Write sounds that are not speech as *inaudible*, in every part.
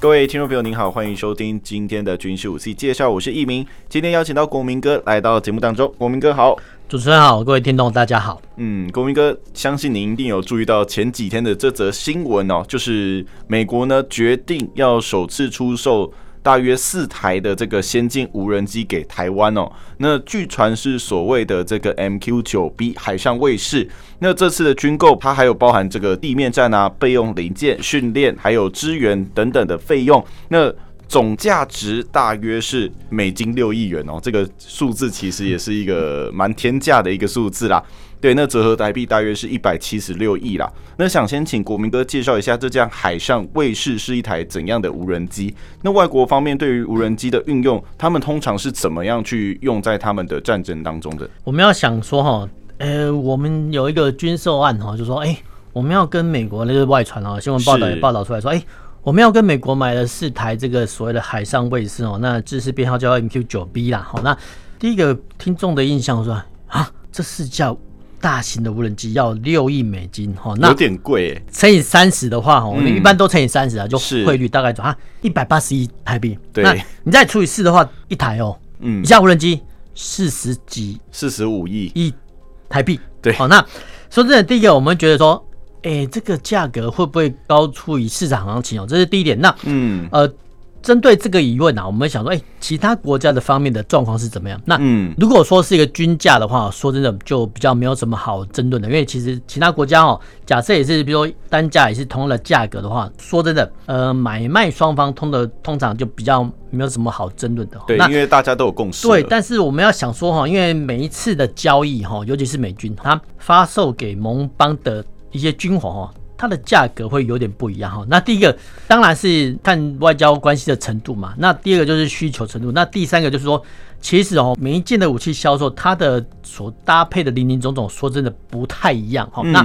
各位听众朋友，您好，欢迎收听今天的军事武器介绍，我是易明。今天邀请到国民哥来到节目当中，国民哥好，主持人好，各位听众大家好。嗯，国民哥，相信您一定有注意到前几天的这则新闻哦，就是美国呢决定要首次出售。大约四台的这个先进无人机给台湾哦，那据传是所谓的这个 MQ-9B 海上卫士。那这次的军购，它还有包含这个地面战啊、备用零件、训练，还有支援等等的费用。那总价值大约是美金六亿元哦，这个数字其实也是一个蛮天价的一个数字啦。对，那折合台币大约是一百七十六亿啦。那想先请国民哥介绍一下这架海上卫士是一台怎样的无人机？那外国方面对于无人机的运用，他们通常是怎么样去用在他们的战争当中的？我们要想说哈，呃，我们有一个军售案哈，就说哎，我们要跟美国那个外传啊，新闻报道也报道出来说，哎，我们要跟美国买了四台这个所谓的海上卫士哦，那制式编号叫 MQ 九 B 啦。好，那第一个听众的印象说啊，这是叫。大型的无人机要六亿美金，哈，那有点贵哎。乘以三十的话，哈，我们一般都乘以三十啊，就汇率大概就啊一百八十亿台币。对，那你再除以四的话，一台哦，嗯，一架无人机四十几，四十五亿一台币。对，好，那说真的，第一个我们觉得说，哎、欸，这个价格会不会高出于市场行情哦？这是第一点。那嗯呃。针对这个疑问啊，我们想说，哎，其他国家的方面的状况是怎么样？那嗯，如果说是一个均价的话，说真的就比较没有什么好争论的，因为其实其他国家哦，假设也是，比如说单价也是同样的价格的话，说真的，呃，买卖双方通的通常就比较没有什么好争论的。对，因为大家都有共识。对，但是我们要想说哈，因为每一次的交易哈，尤其是美军他发售给盟邦的一些军火哈。它的价格会有点不一样哈。那第一个当然是看外交关系的程度嘛。那第二个就是需求程度。那第三个就是说，其实哦，每一件的武器销售，它的所搭配的林林总总，说真的不太一样哈。那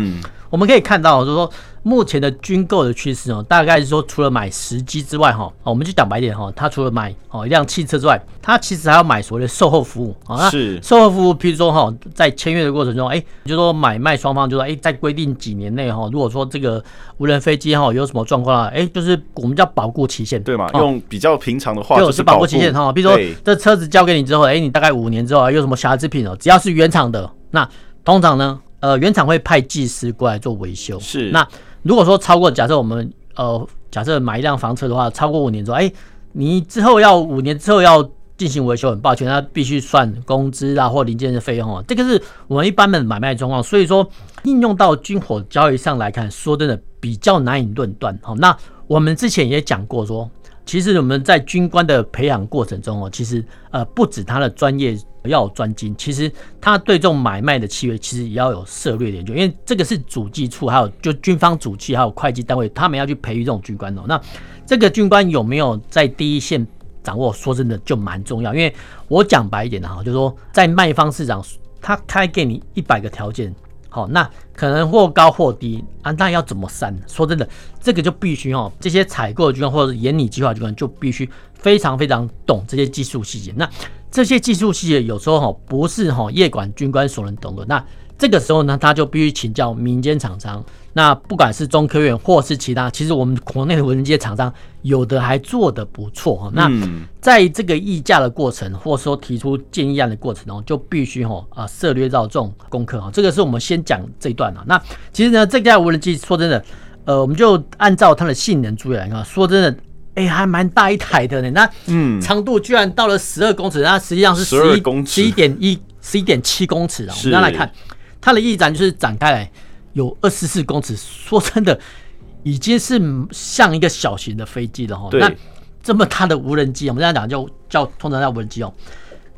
我们可以看到，就是说。目前的军购的趋势哦，大概是说，除了买时机之外哈，我们就讲白点哈，他除了买哦一辆汽车之外，他其实还要买所谓的售后服务啊。是售后服务，譬如说哈，在签约的过程中，哎，就说买卖双方就说，哎，在规定几年内哈，如果说这个无人飞机哈有什么状况啊，哎，就是我们叫保固期限，对嘛？用比较平常的话就是保固期限哈。比如说这车子交给你之后，哎，你大概五年之后啊，有什么瑕疵品哦，只要是原厂的，那通常呢，呃，原厂会派技师过来做维修。是那。如果说超过，假设我们呃，假设买一辆房车的话，超过五年之后，哎，你之后要五年之后要进行维修，很抱歉，那必须算工资啊或零件的费用哦。这个是我们一般的买卖状况，所以说应用到军火交易上来看，说真的比较难以论断。好，那我们之前也讲过说。其实我们在军官的培养过程中哦，其实呃不止他的专业要专精，其实他对这种买卖的契约其实也要有涉略研究，因为这个是主计处还有就军方主计还有会计单位，他们要去培育这种军官哦。那这个军官有没有在第一线掌握？说真的就蛮重要，因为我讲白一点的哈，就是说在卖方市场，他开给你一百个条件。好，那可能或高或低啊，那要怎么删？说真的，这个就必须哦，这些采购的军官或者研拟计划军官就必须非常非常懂这些技术细节。那这些技术细节有时候哈不是哈业管军官所能懂的。那这个时候呢，他就必须请教民间厂商。那不管是中科院或是其他，其实我们国内的无人机厂商有的还做的不错哈。那在这个议价的过程，或者说提出建议案的过程中，就必须哈啊涉略到这种功课哈。这个是我们先讲这一段啊。那其实呢，这架无人机说真的，呃，我们就按照它的性能注意来看，说真的，哎，还蛮大一台的呢。那嗯，长度居然到了十二公尺，那实际上是十一十一点一十一点七公尺啊。我们刚来看它的翼展就是展开来。有二十四公尺，说真的，已经是像一个小型的飞机了哈。那这么大的无人机，我们这样讲就叫通常叫无人机哦。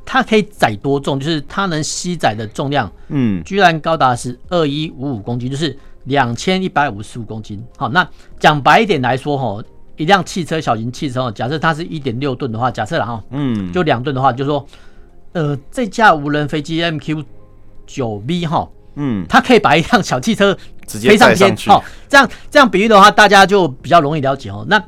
它可以载多重？就是它能吸载的重量，嗯，居然高达是二一五五公斤，就是两千一百五十五公斤。好，那讲白一点来说哈，一辆汽车小型汽车，假设它是一点六吨的话，假设了哈，嗯，就两吨的话，就是说呃，这架无人飞机 MQ 九 V 哈，嗯，它可以把一辆小汽车 *laughs* 直接飞上天，哦，这样这样比喻的话，大家就比较容易了解哦。那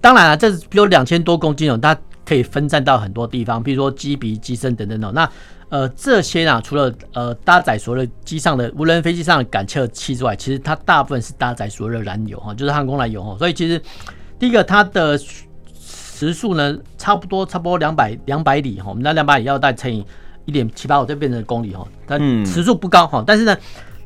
当然了，这比如两千多公斤哦，它可以分散到很多地方，比如说机鼻、机身等等等。那呃，这些啊，除了呃搭载所有的机上的无人飞机上的感测器之外，其实它大部分是搭载所有的燃油哈，就是航空燃油哈。所以其实第一个它的时速呢，差不多差不多两百两百里哈，我们那两百里要再乘以一点七八五，就变成公里哈。但时速不高哈，但是呢，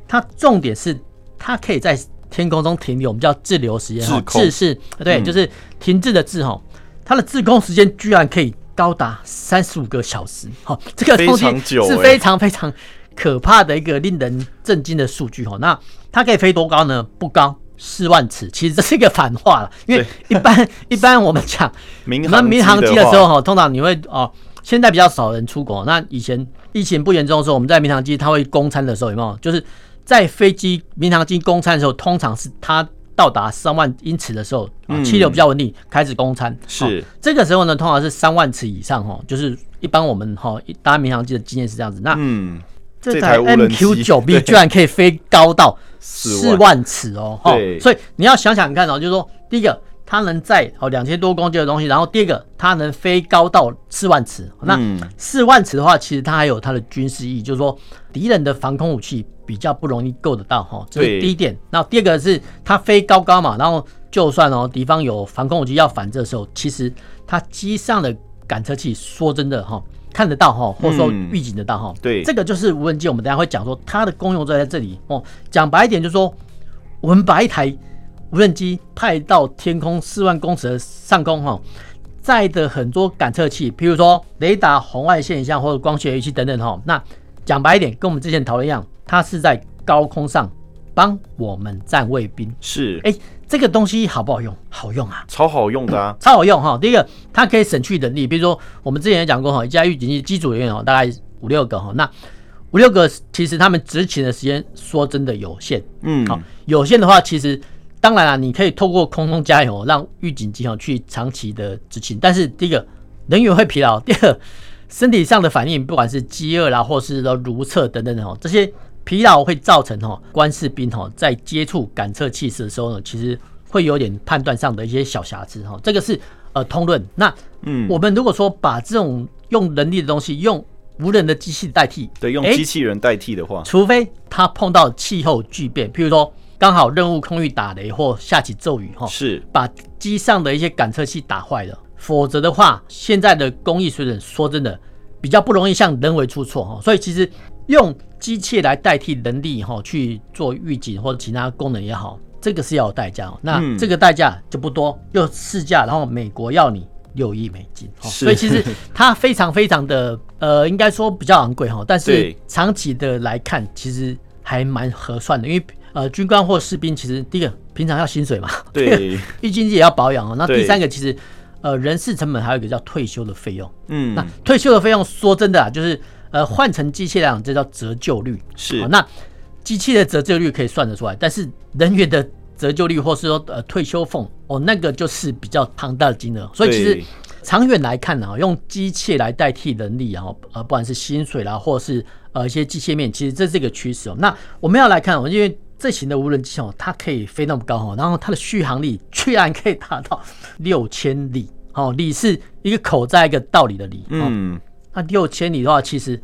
它重点是它可以在天空中停留，我们叫滞留时间哈，滞是对，就是停滞的滞哈，它的滞空时间居然可以高达三十五个小时哈，这个东西是非常非常可怕的一个令人震惊的数据哈。那它可以飞多高呢？不高。四万尺，其实这是一个反话了，因为一般一般我们讲 *laughs* 我们民航机的时候哈，通常你会哦，现在比较少人出国。那以前疫情不严重的时候，我们在民航机它会供餐的时候有没有？就是在飞机民航机供餐的时候，通常是它到达三万英尺的时候，气流比较稳定，开始供餐。是这个时候呢，通常是三万尺以上哈，就是一般我们哈搭民航机的经验是这样子。那嗯，这台 MQ 九 B *laughs* 居然可以飞高到。四万尺哦，哈，所以你要想想看哦，就是说，第一个它能载哦两千多公斤的东西，然后第二个它能飞高到四万尺。那四万尺的话，其实它还有它的军事意义，就是说敌人的防空武器比较不容易够得到哈，这是第一点。那第二个是它飞高高嘛，然后就算哦敌方有防空武器要反制的时候，其实它机上的感测器说真的哈。看得到哈，或者说预警得到哈、嗯，对，这个就是无人机。我们等下会讲说它的功用就在这里哦。讲白一点，就是说我们把一台无人机派到天空四万公尺的上空哈，载的很多感测器，譬如说雷达、红外线影像或者光学仪器等等哈。那讲白一点，跟我们之前讨论一样，它是在高空上帮我们站卫兵。是，哎。这个东西好不好用？好用啊，超好用的啊，*clears throat* 超好用哈。第一个，它可以省去人力，比如说我们之前也讲过哈，一架预警机机组人员哦，大概五六个哈，那五六个其实他们执勤的时间说真的有限，嗯，好，有限的话，其实当然了，你可以透过空中加油，让预警机哈去长期的执勤，但是第一个人员会疲劳，第二个身体上的反应，不管是饥饿啦，或是说如厕等等的哦，这些。疲劳会造成哈，官士兵哈在接触感测器时的时候呢，其实会有点判断上的一些小瑕疵哈。这个是呃通论。那嗯，我们如果说把这种用人力的东西用无人的机器代替，对，用机器人代替的话，除非他碰到气候巨变，譬如说刚好任务空域打雷或下起骤雨哈，是把机上的一些感测器打坏了，否则的话，现在的工艺水准说真的比较不容易像人为出错哈。所以其实用。机器来代替人力哈去做预警或者其他功能也好，这个是要有代价。那这个代价就不多，又试驾，然后美国要你六亿美金，所以其实它非常非常的呃，应该说比较昂贵哈。但是长期的来看，其实还蛮合算的，因为呃军官或士兵其实第一个平常要薪水嘛，*laughs* 对，*laughs* 一经济也要保养哦。那第三个其实呃人事成本还有一个叫退休的费用，嗯，那退休的费用说真的啊，就是。呃，换成机械来讲，这叫折旧率。是，那机器的折旧率可以算得出来，但是人员的折旧率，或是说呃退休俸，哦，那个就是比较庞大的金额。所以其实长远来看呢，用机械来代替人力，然后呃，不管是薪水啦，或是呃一些机械面，其实这是一个趋势哦。那我们要来看哦，因为这型的无人机哦，它可以飞那么高哈，然后它的续航力居然可以达到六千里，哦，里是一个口在一个道理的里，嗯。那六千里的话，其实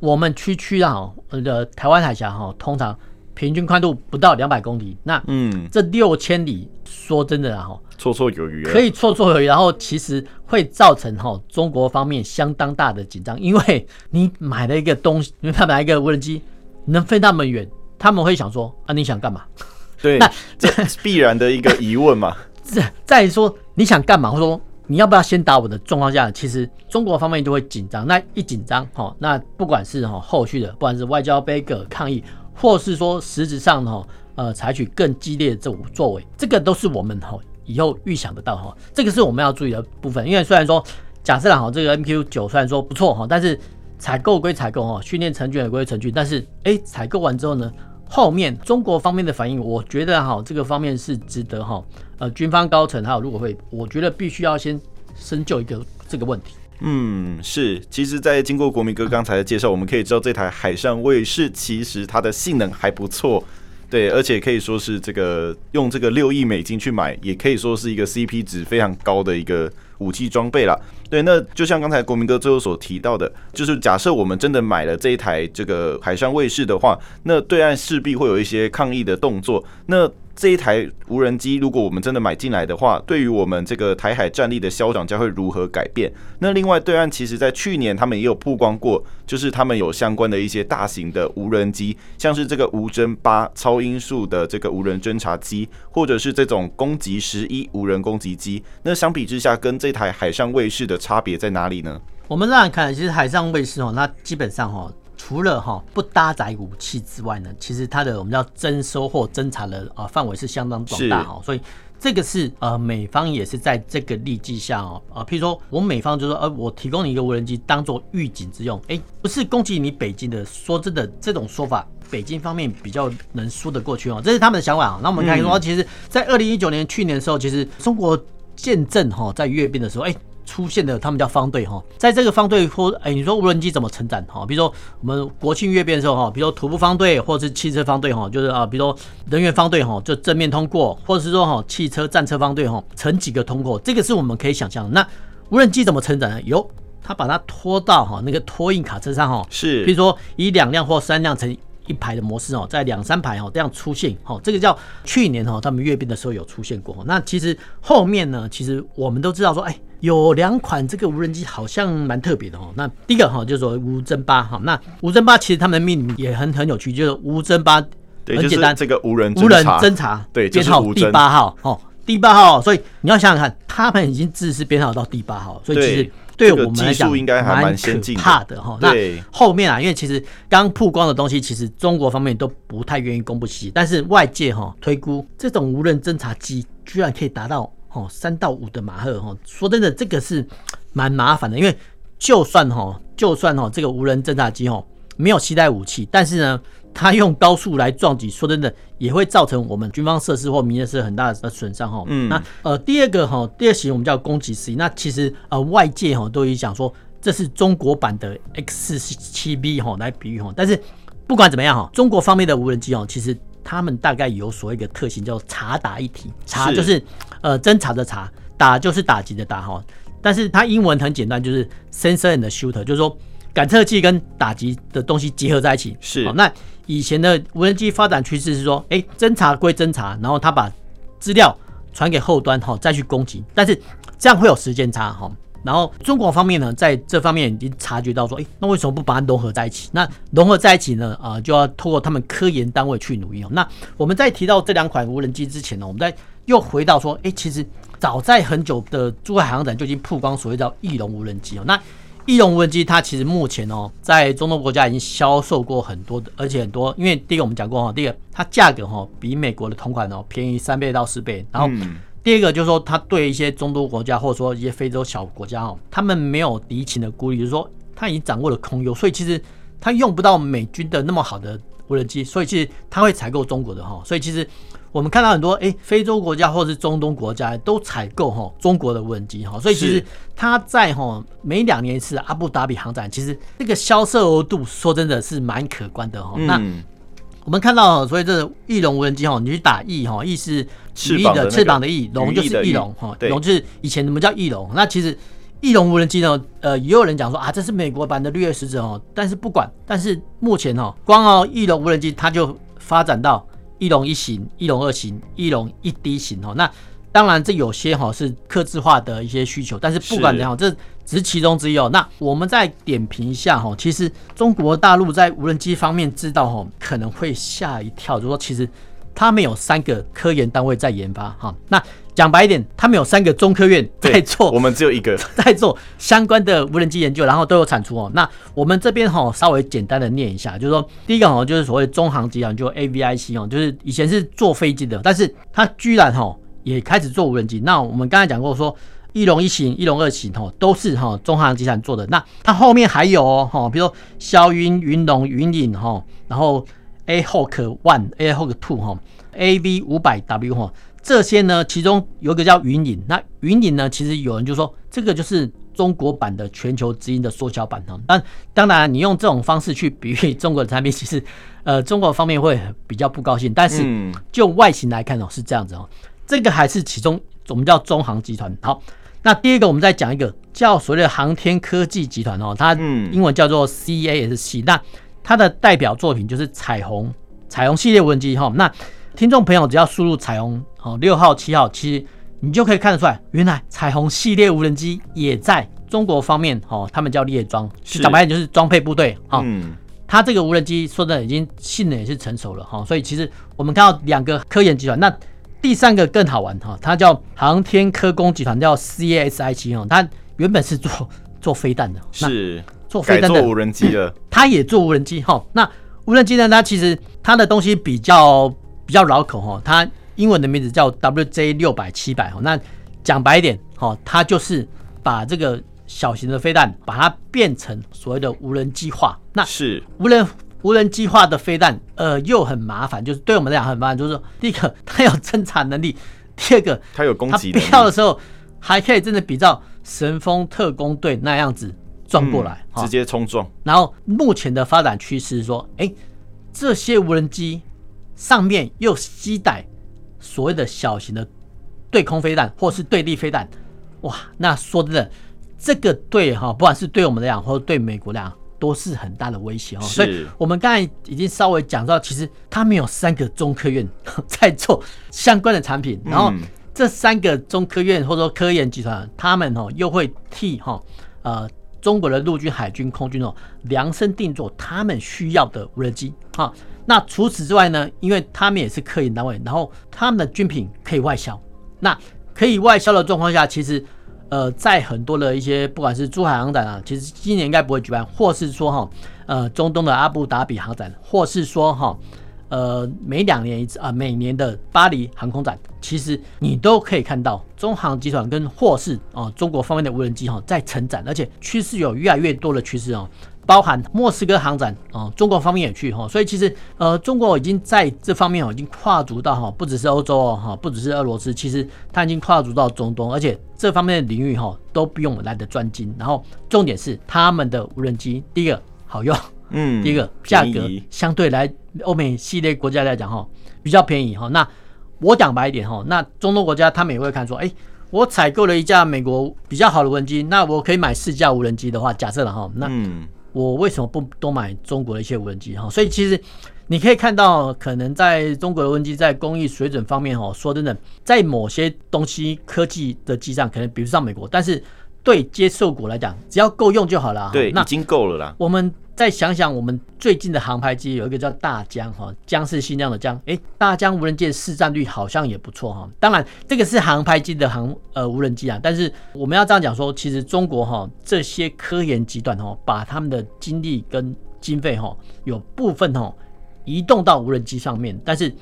我们区区啊，呃台湾海峡哈，通常平均宽度不到两百公里。那嗯，这六千里说真的啊，哈，绰绰有余，可以绰绰有余。然后其实会造成哈中国方面相当大的紧张，因为你买了一个东西，你买一个无人机能飞那么远，他们会想说啊，你想干嘛？*laughs* 对，那这是必然的一个疑问嘛。*laughs* 再再说你想干嘛？或者说。你要不要先打我的状况下，其实中国方面就会紧张。那一紧张，哈，那不管是哈后续的，不管是外交杯葛抗议，或是说实质上哈，呃，采取更激烈的这种作为，这个都是我们哈以后预想得到哈。这个是我们要注意的部分。因为虽然说假设哈这个 MQ 九虽然说不错哈，但是采购归采购哈，训练成军也归成军，但是哎，采购完之后呢？后面中国方面的反应，我觉得哈，这个方面是值得哈，呃，军方高层还有陆委会，我觉得必须要先深究一个这个问题。嗯，是。其实，在经过国民哥刚才的介绍，我们可以知道这台海上卫士其实它的性能还不错。对，而且可以说是这个用这个六亿美金去买，也可以说是一个 CP 值非常高的一个武器装备了。对，那就像刚才国民哥最后所提到的，就是假设我们真的买了这一台这个海上卫士的话，那对岸势必会有一些抗议的动作。那这一台无人机，如果我们真的买进来的话，对于我们这个台海战力的消长将会如何改变？那另外，对岸其实在去年他们也有曝光过，就是他们有相关的一些大型的无人机，像是这个无侦八超音速的这个无人侦察机，或者是这种攻击十一无人攻击机。那相比之下，跟这台海上卫士的差别在哪里呢？我们这样看，其实海上卫士哦，那基本上哦。除了哈不搭载武器之外呢，其实它的我们叫征收或侦查的啊范围是相当广大哈，所以这个是呃美方也是在这个利基下哦啊，譬如说我们美方就说呃我提供你一个无人机当做预警之用，哎，不是攻击你北京的，说真的这种说法，北京方面比较能说得过去哦，这是他们的想法啊。那我们看说，其实，在二零一九年去年的时候，其实中国见证哈在阅兵的时候，哎。出现的他们叫方队哈，在这个方队或哎，你说无人机怎么成长哈？比如说我们国庆阅兵的时候哈，比如说徒步方队或者是汽车方队哈，就是啊，比如说人员方队哈，就正面通过，或者是说哈汽车战车方队哈，成几个通过，这个是我们可以想象的。那无人机怎么成长呢？有，他把它拖到哈那个托运卡车上哈，是，比如说以两辆或三辆成一排的模式哦，在两三排哦这样出现哦，这个叫去年哈他们阅兵的时候有出现过。那其实后面呢，其实我们都知道说，哎。有两款这个无人机好像蛮特别的哦。那第一个哈就是说无侦八哈，那无侦八其实他们的命名也很很有趣，就是无侦八很简单，这个无人无人侦察对编号第八号哦，第八号，所以你要想想看，他们已经自是编号到第八号，所以其实对我们来讲应该还蛮先进、怕的哈。那后面啊，因为其实刚曝光的东西，其实中国方面都不太愿意公布细节，但是外界哈推估这种无人侦察机居然可以达到。哦，三到五的马赫哈，说真的，这个是蛮麻烦的，因为就算哈，就算哈，这个无人侦察机哈没有携带武器，但是呢，它用高速来撞击，说真的，也会造成我们军方设施或民生设施很大的损伤哈。嗯，那呃，第二个哈，第二型我们叫攻击十一，那其实呃外界哈都已经讲说这是中国版的 X 七 B 哈来比喻哈，但是不管怎么样哈，中国方面的无人机哦，其实。他们大概有所谓一个特性，叫查打一体。查就是呃侦查的查，打就是打击的打哈。但是它英文很简单，就是 sensor and shooter，就是说感测器跟打击的东西结合在一起。是。那以前的无人机发展趋势是说，哎，侦查归侦查，然后他把资料传给后端哈，再去攻击。但是这样会有时间差哈。然后中国方面呢，在这方面已经察觉到说，哎，那为什么不把它融合在一起？那融合在一起呢，啊、就要透过他们科研单位去努力哦。那我们在提到这两款无人机之前呢，我们再又回到说，哎，其实早在很久的珠海海洋展就已经曝光所谓叫翼龙无人机哦。那翼龙无人机它其实目前哦，在中东国家已经销售过很多的，而且很多，因为第一个我们讲过哈，第二它价格哈比美国的同款哦便宜三倍到四倍，然后。第二个就是说，他对一些中东国家或者说一些非洲小国家哦，他们没有敌情的顾虑，就是说他已经掌握了空优，所以其实他用不到美军的那么好的无人机，所以其实他会采购中国的哈。所以其实我们看到很多诶，非洲国家或者是中东国家都采购哈中国的无人机哈。所以其实他在哈每两年一次阿布达比航展，其实这个销售额度说真的是蛮可观的哈。那我们看到，所以这个翼龙无人机哈，你去打翼哈，翼是羽翼的翅膀的翼，龙就是翼龙哈，龙就是以前我们叫翼龙。那其实翼龙无人机呢，呃，也有人讲说啊，这是美国版的绿叶使者哦。但是不管，但是目前哈，光哦翼龙无人机它就发展到翼龙一型、翼龙二型、翼龙一 D 型哦。那当然这有些哈是客制化的一些需求，但是不管怎样，这。只是其中之一哦。那我们再点评一下哈，其实中国大陆在无人机方面知道哈，可能会吓一跳，就是说其实他们有三个科研单位在研发哈。那讲白一点，他们有三个中科院在做，我们只有一个 *laughs* 在做相关的无人机研究，然后都有产出哦。那我们这边哈稍微简单的念一下，就是说第一个哈就是所谓中航集团，就 AVIC 哦，就是以前是做飞机的，但是它居然哈也开始做无人机。那我们刚才讲过说。翼龙一型、翼龙二型哈，都是哈中航集团做的。那它后面还有哦哈，比如说霄云、云龙、云影哈，然后 A Hawk One、A Hawk Two 哈、AV 五百 W 哈，这些呢，其中有一个叫云影，那云影呢，其实有人就说这个就是中国版的全球之鹰的缩小版哈。但当然，你用这种方式去比喻中国的产品，其实 *laughs* 呃，中国方面会比较不高兴。但是就外形来看哦，是这样子哦，这个还是其中我们叫中航集团。好，那第二个我们再讲一个叫所谓的航天科技集团哦，它英文叫做 CASC，那它的代表作品就是彩虹彩虹系列无人机哈。那听众朋友只要输入彩虹哦六号七号，其实你就可以看得出来，原来彩虹系列无人机也在中国方面哦，他们叫列装，讲白点就是装配部队哈。嗯，它这个无人机说的已经性能也是成熟了哈，所以其实我们看到两个科研集团，那第三个更好玩哈，它叫航天科工集团，叫 CASI 七哦，它原本是做 *laughs* 做飞弹的，是做飞弹的无人机的，*clears throat* 它也做无人机哈。那无人机呢，它其实它的东西比较。比较绕口哈，它英文的名字叫 WJ 六百七百哈。那讲白一点哈，它就是把这个小型的飞弹，把它变成所谓的无人机化。那是无人无人机化的飞弹，呃，又很麻烦，就是对我们来讲很麻烦。就是说，第一个它有侦察能力，第二个它有攻击，必要的时候还可以真的比照神风特攻队那样子撞过来，嗯、直接冲撞。然后目前的发展趋势是说，哎、欸，这些无人机。上面又携带所谓的小型的对空飞弹或是对地飞弹，哇，那说真的，这个对哈，不管是对我们来讲，或者对美国来讲，都是很大的威胁哦。所以，我们刚才已经稍微讲到，其实他们有三个中科院 *laughs* 在做相关的产品，然后这三个中科院或者说科研集团，他们哦又会替哈呃中国的陆军、海军、空军哦量身定做他们需要的无人机啊。那除此之外呢？因为他们也是科研单位，然后他们的军品可以外销。那可以外销的状况下，其实呃，在很多的一些不管是珠海航展啊，其实今年应该不会举办，或是说哈呃中东的阿布达比航展，或是说哈呃每两年一次啊每年的巴黎航空展，其实你都可以看到中航集团跟或是啊中国方面的无人机哈在成长，而且趋势有越来越多的趋势哦。包含莫斯科航展啊，中国方面也去哈，所以其实呃，中国已经在这方面哦，已经跨足到哈，不只是欧洲哦哈，不只是俄罗斯，其实它已经跨足到中东，而且这方面的领域哈都比我们来的专精。然后重点是他们的无人机，第一个好用，嗯，第一个价格相对来欧美系列国家来讲哈比较便宜哈。那我讲白一点哈，那中东国家他们也会看说，哎，我采购了一架美国比较好的无人机，那我可以买四架无人机的话，假设了哈，那嗯。我为什么不多买中国的一些无人机哈？所以其实你可以看到，可能在中国的无人机在工艺水准方面哈，说真的，在某些东西科技的机上可能比不上美国，但是对接受国来讲，只要够用就好了。对，那已经够了啦。我们。再想想，我们最近的航拍机有一个叫大疆哈，疆是新疆的疆，哎，大疆无人机市占率好像也不错哈。当然，这个是航拍机的航呃无人机啊，但是我们要这样讲说，其实中国哈这些科研集团哈，把他们的精力跟经费哈有部分哈移动到无人机上面，但是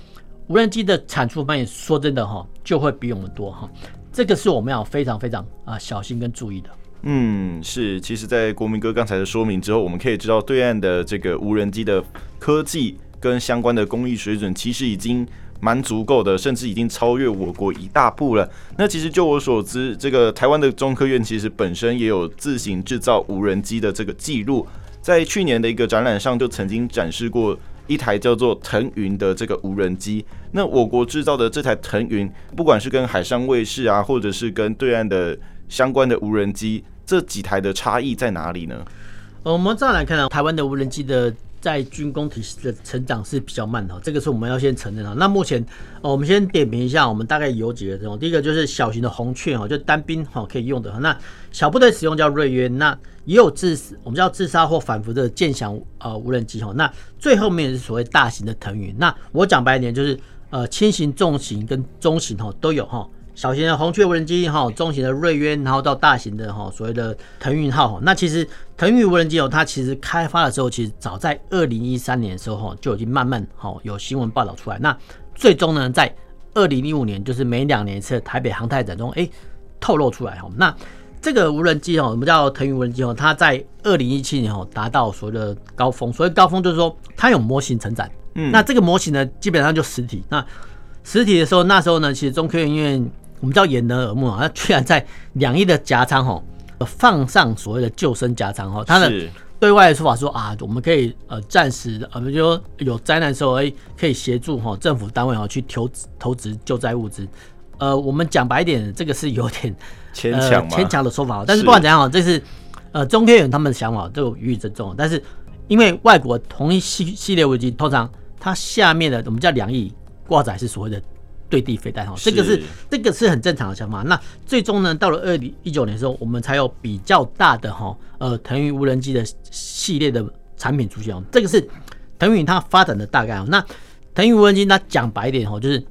无人机的产出方面说真的哈就会比我们多哈，这个是我们要非常非常啊小心跟注意的。嗯，是，其实，在国民哥刚才的说明之后，我们可以知道，对岸的这个无人机的科技跟相关的工艺水准，其实已经蛮足够的，甚至已经超越我国一大步了。那其实就我所知，这个台湾的中科院其实本身也有自行制造无人机的这个记录，在去年的一个展览上就曾经展示过一台叫做腾云的这个无人机。那我国制造的这台腾云，不管是跟海上卫士啊，或者是跟对岸的相关的无人机。这几台的差异在哪里呢？我们这样来看呢，台湾的无人机的在军工体系的成长是比较慢的，这个是我们要先承认的。那目前，我们先点评一下，我们大概有几个这种。第一个就是小型的红雀哈，就单兵哈可以用的。那小部队使用叫瑞渊，那也有自我们叫自杀或反复的剑翔呃无人机哈。那最后面是所谓大型的腾云。那我讲白一点就是呃轻型、重型跟中型哈都有哈。小型的红雀无人机哈，中型的瑞渊，然后到大型的哈所谓的腾云号。那其实腾云无人机哦，它其实开发的时候，其实早在二零一三年的时候哈就已经慢慢哈有新闻报道出来。那最终呢，在二零一五年，就是每两年一次的台北航太展中，哎，透露出来哈。那这个无人机哦，我们叫腾云无人机哦，它在二零一七年哦达到所谓的高峰。所谓高峰就是说它有模型成长。嗯，那这个模型呢，基本上就实体那。实体的时候，那时候呢，其实中科院因为我们叫掩人耳目啊，它居然在两翼的夹仓哦放上所谓的救生夹仓哦，他的对外的说法说啊，我们可以呃暂时呃，比如说有灾难的时候，哎，可以协助哈政府单位哈去投投资救灾物资。呃，我们讲白一点，这个是有点 *laughs* 牵强牵强的说法。但是不管怎样，这是呃中科院他们的想法，都予以尊重。但是因为外国同一系系列危机，通常它下面的我们叫两翼挂载是所谓的对地飞弹哈，这个是这个是很正常的想法。那最终呢，到了二零一九年的时候，我们才有比较大的哈呃腾云无人机的系列的产品出现哦。这个是腾云它发展的大概哦。那腾云无人机那讲白一点哈，就是。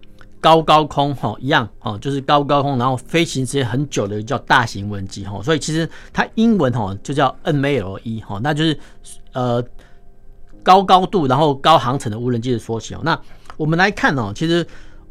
高高空哈一样哦，就是高高空，然后飞行时间很久的叫大型无人机哈，所以其实它英文哈就叫 MALE 哈，那就是呃高高度然后高航程的无人机的缩写。那我们来看哦，其实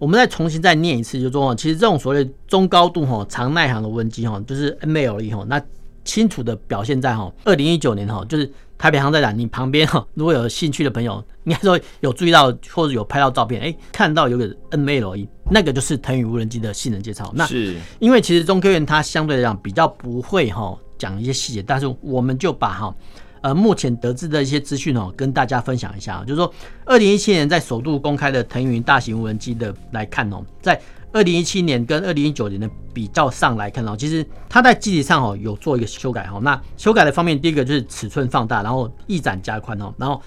我们再重新再念一次，就说其实这种所谓中高度哈长耐航的无人机哈，就是 MALE 哈，那清楚的表现在哈二零一九年哈就是。台北航展展，你旁边哈，如果有兴趣的朋友，应该说有注意到或者有拍到照片，哎、欸，看到有个 MALE，那个就是腾云无人机的性能介绍。那是因为其实中科院它相对来讲比较不会哈讲一些细节，但是我们就把哈呃目前得知的一些资讯哦跟大家分享一下，就是说二零一七年在首度公开的腾云大型无人机的来看哦，在。二零一七年跟二零一九年的比较上来看哦，其实它在机体上哦有做一个修改哈。那修改的方面，第一个就是尺寸放大，然后翼展加宽哦，然后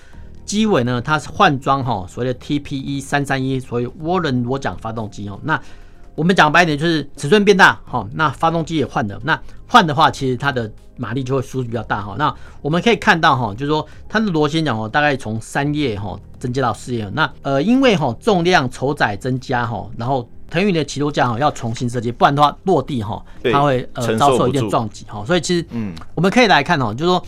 机尾呢它是换装哈所谓的 TPE 三三一，所以涡轮涡桨发动机哦。那我们讲白一点就是尺寸变大哈，那发动机也换了。那换的话，其实它的马力就会输出比较大哈。那我们可以看到哈，就是说它的螺旋桨哦，大概从三叶哈增加到四叶。那呃因为哈重量酬载增加哈，然后腾云的起落架哈要重新设计，不然的话落地哈它会呃遭受一定撞击哈。所以其实嗯，我们可以来看哈，就是说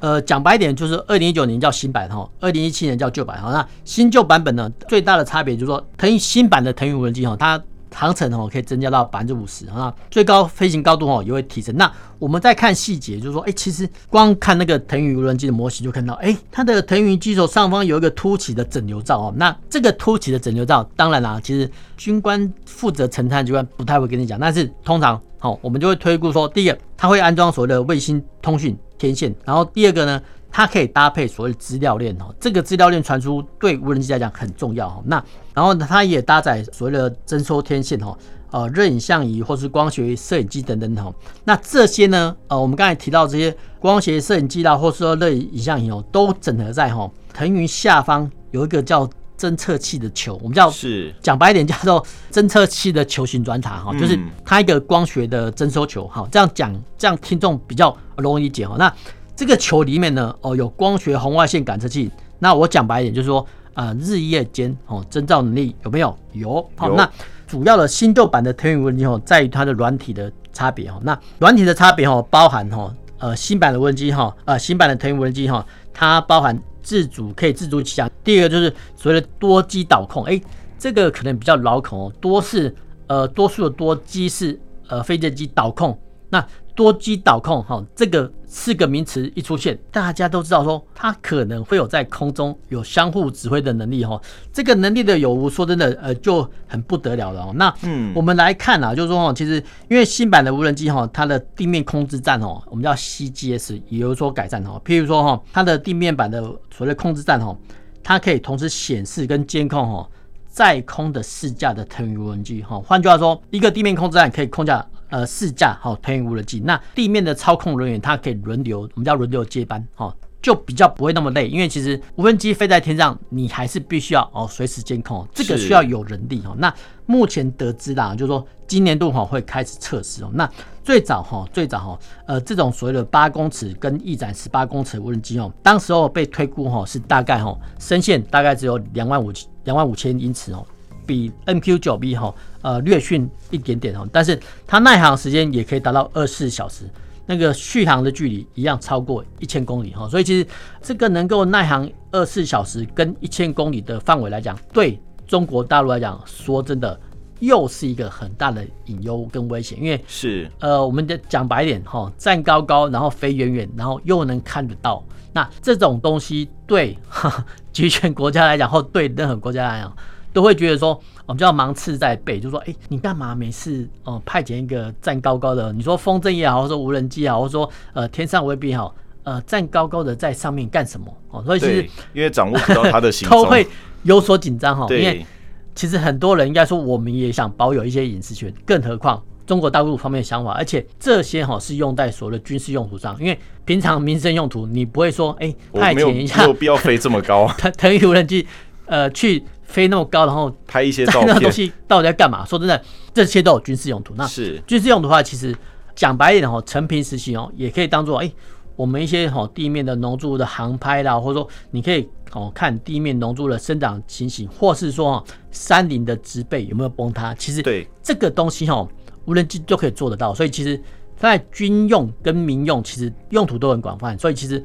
呃讲白一点，就是二零一九年叫新版哈，二零一七年叫旧版哈。那新旧版本呢，最大的差别就是说，腾云新版的腾云无人机哈，它航程哦可以增加到百分之五十啊，最高飞行高度哦也会提升。那我们再看细节，就是说，哎，其实光看那个腾云无人机的模型就看到，哎，它的腾云机首上方有一个凸起的整流罩哦。那这个凸起的整流罩，当然啦，其实军官负责承担机关不太会跟你讲，但是通常好，我们就会推估说，第一个，它会安装所谓的卫星通讯天线，然后第二个呢。它可以搭配所谓资料链哦，这个资料链传输对无人机来讲很重要哈。那然后呢，它也搭载所谓的征收天线哦，呃，热影像仪或是光学摄影机等等哈。那这些呢，呃，我们刚才提到这些光学摄影机啦，或是说热影像仪哦，都整合在哈腾云下方有一个叫侦测器的球，我们叫是讲白一点叫做侦测器的球形转塔哈，就是它一个光学的征收球哈。这样讲，这样听众比较容易理解哈。那这个球里面呢，哦，有光学红外线感测器。那我讲白一点，就是说，呃，日夜间哦，侦照能力有没有？有。好，那主要的新旧版的投影无人机哦，在于它的软体的差别哦。那软体的差别哦，包含哈，呃，新版的无人机哈，呃，新版的投影无人机哈，它包含自主可以自主起降。第二个就是所谓的多机导控，哎，这个可能比较老口哦。多是呃，多数的多机是呃，飞机机导控。那多机导控，哈，这个四个名词一出现，大家都知道说它可能会有在空中有相互指挥的能力，哈，这个能力的有无，说真的，呃，就很不得了了。哦，那嗯，我们来看啊，就是说，哈，其实因为新版的无人机，哈，它的地面控制站，哦，我们叫 CGS 也有所改善，哦，譬如说，哈，它的地面版的所谓控制站，哈，它可以同时显示跟监控，哈，在空的试驾的腾云无人机，哈，换句话说，一个地面控制站可以空架。呃，四架好腾云无人机，那地面的操控人员他可以轮流，我们叫轮流接班，哈，就比较不会那么累。因为其实无人机飞在天上，你还是必须要哦随时监控，这个需要有人力哈。那目前得知啦，就是说今年度哈会开始测试哦。那最早哈最早哈，呃，这种所谓的八公尺跟翼展十八公尺的无人机哦，当时候被推估哈是大概哈升限大概只有两万五两万五千英尺哦。比 MQ 九 B 哈呃略逊一点点哈，但是它耐航时间也可以达到二十四小时，那个续航的距离一样超过一千公里哈，所以其实这个能够耐航二十四小时跟一千公里的范围来讲，对中国大陆来讲，说真的又是一个很大的隐忧跟危险，因为是。呃我们的讲白一点哈，站高高然后飞远远，然后又能看得到，那这种东西对 *laughs* 集权国家来讲或对任何国家来讲。都会觉得说，我们就要芒刺在背，就说，哎、欸，你干嘛每次哦、呃、派遣一个站高高的，你说风筝也好，或者说无人机也好，或者说呃天上卫兵也好，呃站高高的在上面干什么？哦，所以其实因为掌握不到他的行 *laughs* 踪，都会有所紧张哈。因为其实很多人应该说，我们也想保有一些隐私权，更何况中国大陆方面的想法，而且这些哈是用在所谓的军事用途上，因为平常民生用途你不会说，哎、欸，派遣一下，没有必要飞这么高，腾腾云无人机，呃去。飞那么高，然后拍一些 *laughs* 照片，那个东西到底在干嘛？说真的，这些都有军事用途。那是军事用途的话，其实讲白一点哦，成平时期哦，也可以当做哎，我们一些哦地面的农作物的航拍啦，或者说你可以哦看地面农作物的生长情形，或是说哦山林的植被有没有崩塌。其实对这个东西哦，无人机都可以做得到。所以其实在军用跟民用，其实用途都很广泛。所以其实。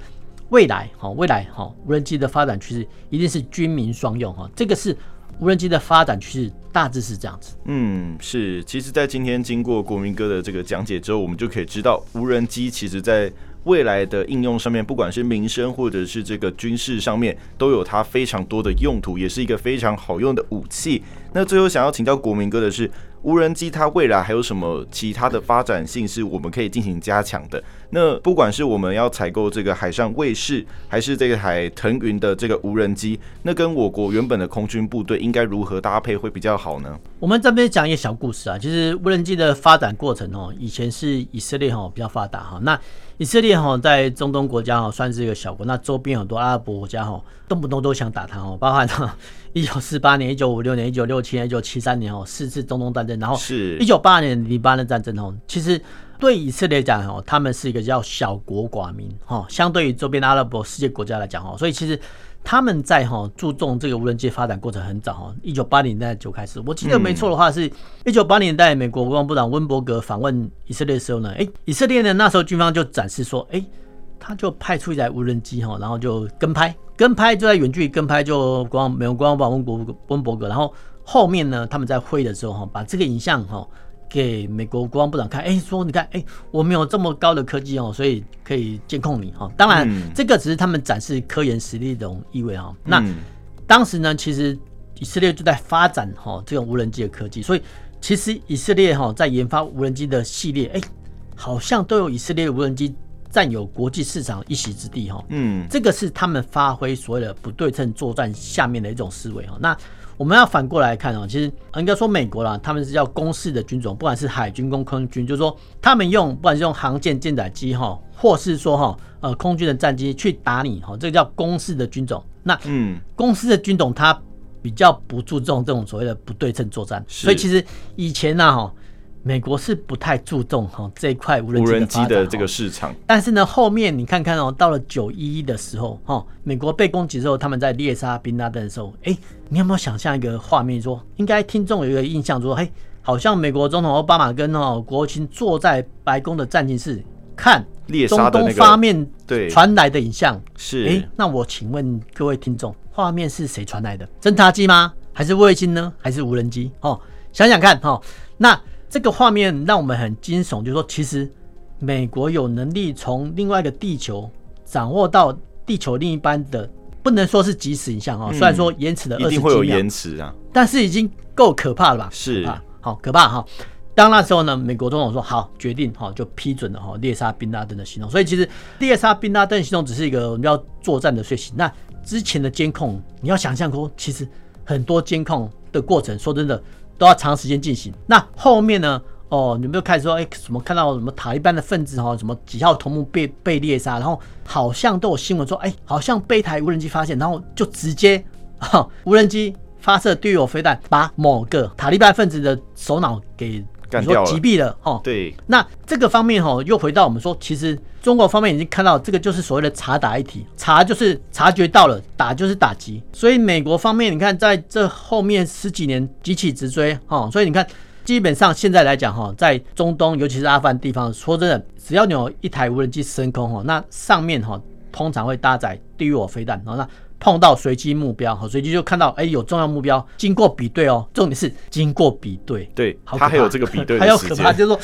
未来哈，未来哈，无人机的发展趋势一定是军民双用哈，这个是无人机的发展趋势，大致是这样子。嗯，是。其实，在今天经过国民哥的这个讲解之后，我们就可以知道，无人机其实在未来的应用上面，不管是民生或者是这个军事上面，都有它非常多的用途，也是一个非常好用的武器。那最后想要请教国民哥的是，无人机它未来还有什么其他的发展性是我们可以进行加强的？那不管是我们要采购这个海上卫士，还是这个海腾云的这个无人机，那跟我国原本的空军部队应该如何搭配会比较好呢？我们这边讲一个小故事啊，其实无人机的发展过程哦，以前是以色列哈比较发达哈，那以色列哈在中东国家哈算是一个小国，那周边很多阿拉伯国家哈动不动都想打他哦，包含 *laughs* 一九四八年、一九五六年、一九六七年、一九七三年哦，四次中东战争，然后是一九八二年黎巴嫩战争哦。其实对以色列来讲哦，他们是一个叫小国寡民哈，相对于周边的阿拉伯世界国家来讲哦，所以其实他们在哈注重这个无人机发展过程很早哈，一九八零年代就开始。我记得没错的话，是一九八零年代美国国防部长温伯格访问以色列的时候呢，哎，以色列呢那时候军方就展示说，哎。他就派出一台无人机哈，然后就跟拍，跟拍就在远距离跟拍，就国防美国国防部长温伯温伯格，然后后面呢，他们在会的时候哈，把这个影像哈给美国国防部长看，哎，说你看，哎，我们有这么高的科技哦，所以可以监控你哈。当然，这个只是他们展示科研实力的一种意味哈。那当时呢，其实以色列就在发展哈这种无人机的科技，所以其实以色列哈在研发无人机的系列，哎，好像都有以色列无人机。占有国际市场一席之地哈，嗯，这个是他们发挥所谓的不对称作战下面的一种思维哈。那我们要反过来看哦，其实应该说美国啦，他们是叫公式的军种，不管是海军、跟空军，就是说他们用不管是用航舰、舰载机哈，或是说哈呃空军的战机去打你哈，这个叫公式的军种。那嗯，公式的军种它比较不注重这种所谓的不对称作战，所以其实以前呢哈。美国是不太注重哈这一块无人机的这个市场，但是呢，后面你看看哦，到了九一一的时候哈，美国被攻击之后，他们在猎杀宾拉登的时候，哎，你有没有想象一个画面？说应该听众有一个印象，说嘿，好像美国总统奥巴马跟哦国务卿坐在白宫的战情室看中东方面对传来的影像，是哎，那我请问各位听众，画面是谁传来的？侦察机吗？还是卫星呢？还是无人机？哦，想想看哈，那。这个画面让我们很惊悚，就是说，其实美国有能力从另外一个地球掌握到地球另一端的，不能说是即时影像啊，虽然说延迟了二十几秒，一定会有延迟啊，但是已经够可怕了吧？是啊，好可怕哈。当那时候呢，美国总统说好，决定好，就批准了哈猎杀宾拉登的行动。所以其实猎杀宾拉登行动只是一个我们要作战的睡醒。那之前的监控，你要想象过，其实很多监控的过程，说真的。都要长时间进行。那后面呢？哦，你们就开始说，哎、什么看到什么塔利班的分子哈，什么几号头目被被猎杀，然后好像都有新闻说，哎、好像被台无人机发现，然后就直接哈无人机发射队友飞弹，把某个塔利班分子的首脑给。你说击毙了哦，对，那这个方面哈，又回到我们说，其实中国方面已经看到这个就是所谓的察打一体，察就是察觉到了，打就是打击，所以美国方面你看在这后面十几年急起直追哈，所以你看基本上现在来讲哈，在中东尤其是阿富汗地方，说真的，只要你有一台无人机升空哈，那上面哈通常会搭载地狱火飞弹，然后那。碰到随机目标，好，随机就看到，哎、欸，有重要目标，经过比对哦，重点是经过比对，对，他还有这个比对，还有可怕，就是说，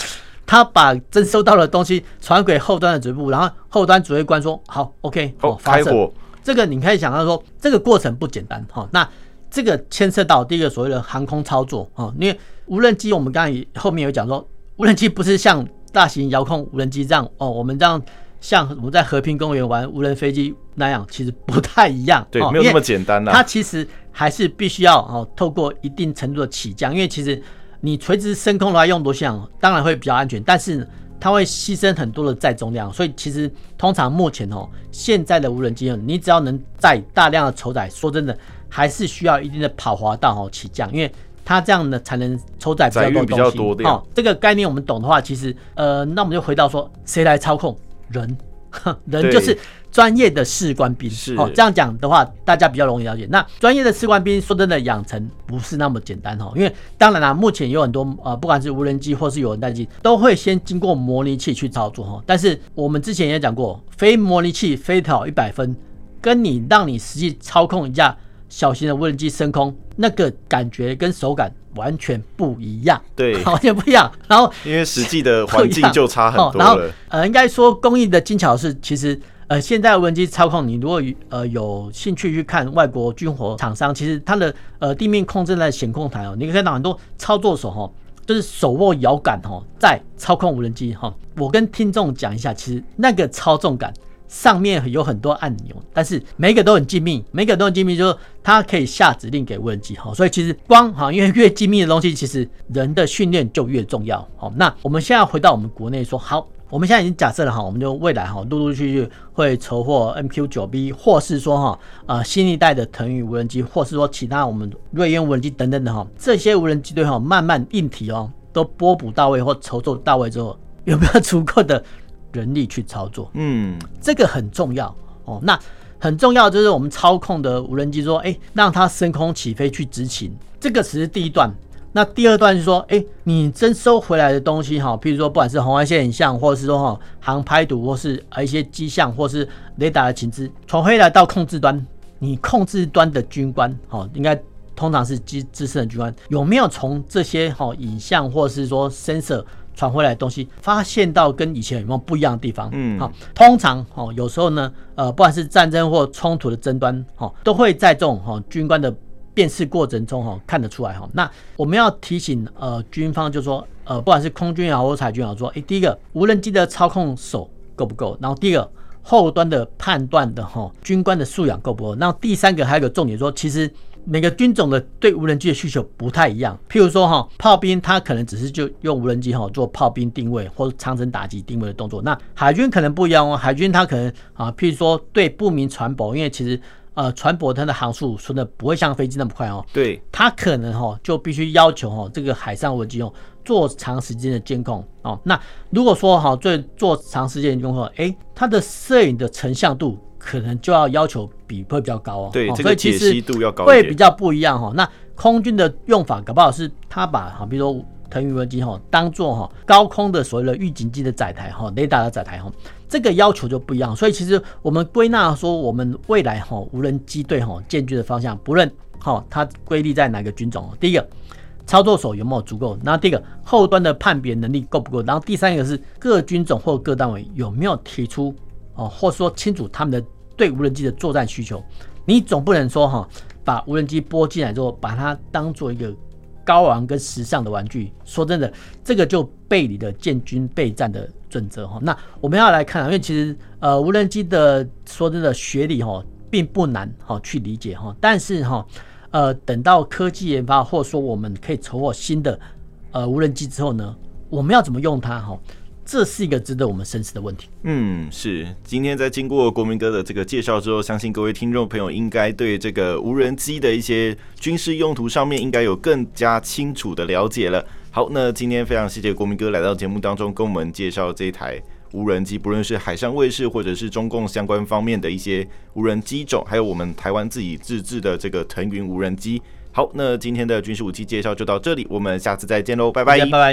他把真收到的东西传给后端的指挥部，然后后端指挥官说，好，OK，好，发射，这个你可以想到说，这个过程不简单，哈，那这个牵涉到第一个所谓的航空操作啊，因为无人机我们刚才后面有讲说，无人机不是像大型遥控无人机这样哦，我们这样像我们在和平公园玩无人飞机那样，其实不太一样。对，没有那么简单呐。它其实还是必须要哦，透过一定程度的起降，因为其实你垂直升空的话，用多像当然会比较安全，但是它会牺牲很多的载重量，所以其实通常目前哦，现在的无人机哦，你只要能载大量的承载，说真的，还是需要一定的跑滑道哦起降，因为。它这样呢，才能抽载比较多东西。哦，这个概念我们懂的话，其实呃，那我们就回到说，谁来操控？人，人就是专业的士官兵。是哦，这样讲的话，大家比较容易了解。那专业的士官兵，说真的，养成不是那么简单哦。因为当然啦，目前有很多呃，不管是无人机或是有人带机，都会先经过模拟器去操作哈。但是我们之前也讲过，非模拟器飞到一百分，跟你让你实际操控一架。小型的无人机升空，那个感觉跟手感完全不一样，对，*laughs* 完全不一样。然后因为实际的环境 *laughs* 就差很多了。然后呃，应该说工艺的精巧是，其实呃，现在无人机操控，你如果呃有兴趣去看外国军火厂商，其实它的呃地面控制在显控台哦，你可以看到很多操作手哈，就是手握摇杆哈，在操控无人机哈。我跟听众讲一下，其实那个操纵感。上面有很多按钮，但是每个都很精密，每个都很精密，就是它可以下指令给无人机哈。所以其实光哈，因为越精密的东西，其实人的训练就越重要。好，那我们现在回到我们国内说，好，我们现在已经假设了哈，我们就未来哈，陆陆续续会筹获 MQ9B，或是说哈，呃，新一代的腾云无人机，或是说其他我们锐鹰无人机等等的哈，这些无人机队哈，慢慢硬体哦都拨补到位或筹措到位之后，有没有足够的？人力去操作，嗯，这个很重要哦。那很重要就是我们操控的无人机说，哎，让它升空起飞去执勤，这个只是第一段。那第二段是说，哎，你征收回来的东西哈，譬如说不管是红外线影像，或者是说哈航拍图，或是一些机象，或是雷达的情资，从回来到控制端，你控制端的军官哈，应该通常是资资深的军官，有没有从这些哈影像，或是说 sensor？传回来的东西，发现到跟以前有没有不一样的地方？嗯，好，通常哦，有时候呢，呃，不管是战争或冲突的争端，哈，都会在这种哈军官的辨识过程中哈看得出来哈。那我们要提醒呃军方，就是说呃，不管是空军也好或海军也好，说，哎，第一个无人机的操控手够不够？然后第二个后端的判断的哈军官的素养够不够？那第三个还有个重点说，其实。每个军种的对无人机的需求不太一样，譬如说哈，炮兵他可能只是就用无人机哈做炮兵定位或者长程打击定位的动作，那海军可能不一样哦，海军他可能啊，譬如说对不明船舶，因为其实呃船舶它的航速说的不会像飞机那么快哦，对，它可能哈就必须要求哈这个海上无人机哦做长时间的监控哦，那如果说哈做做长时间的监控，哎，它的摄影的成像度。可能就要要求比会比较高哦，对，哦、这个解析度要高，会比较不一样哈。那空军的用法，搞不好是他把哈，比如说腾云无人机哈，当做哈高空的所谓的预警机的载台哈，雷达的载台哈，这个要求就不一样。所以其实我们归纳说，我们未来哈无人机队哈建军的方向，不论哈它归立在哪个军种，第一个操作手有没有足够，然后第二个后端的判别能力够不够，然后第三个是各军种或各单位有没有提出。哦，或说清楚他们的对无人机的作战需求，你总不能说哈，把无人机拨进来之后，把它当做一个高昂跟时尚的玩具。说真的，这个就背离了建军备战的准则哈。那我们要来看啊，因为其实呃无人机的说真的学理哈并不难哈去理解哈，但是哈呃等到科技研发或者说我们可以筹获新的呃无人机之后呢，我们要怎么用它哈？这是一个值得我们深思的问题。嗯，是。今天在经过国民哥的这个介绍之后，相信各位听众朋友应该对这个无人机的一些军事用途上面应该有更加清楚的了解了。好，那今天非常谢谢国民哥来到节目当中，跟我们介绍这一台无人机，不论是海上卫士或者是中共相关方面的一些无人机种，还有我们台湾自己自制的这个腾云无人机。好，那今天的军事武器介绍就到这里，我们下次再见喽，拜拜，拜拜。